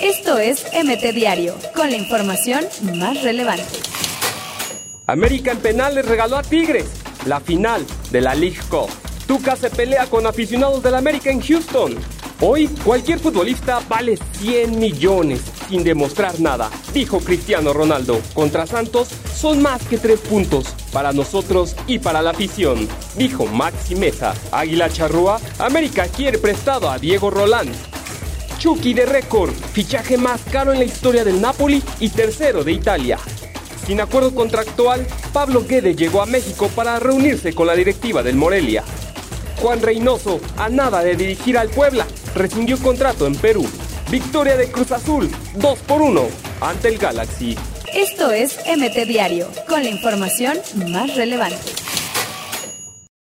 Esto es MT Diario, con la información más relevante. América en penales regaló a Tigres la final de la League Cup. Tuca se pelea con aficionados del América en Houston. Hoy cualquier futbolista vale 100 millones sin demostrar nada, dijo Cristiano Ronaldo. Contra Santos son más que tres puntos para nosotros y para la afición, dijo Maxi Mesa. Águila Charrúa, América quiere prestado a Diego Roland. Chucky de récord, fichaje más caro en la historia del Napoli y tercero de Italia. Sin acuerdo contractual, Pablo Guede llegó a México para reunirse con la directiva del Morelia. Juan Reynoso, a nada de dirigir al Puebla, rescindió contrato en Perú. Victoria de Cruz Azul, 2 por 1 ante el Galaxy. Esto es MT Diario, con la información más relevante.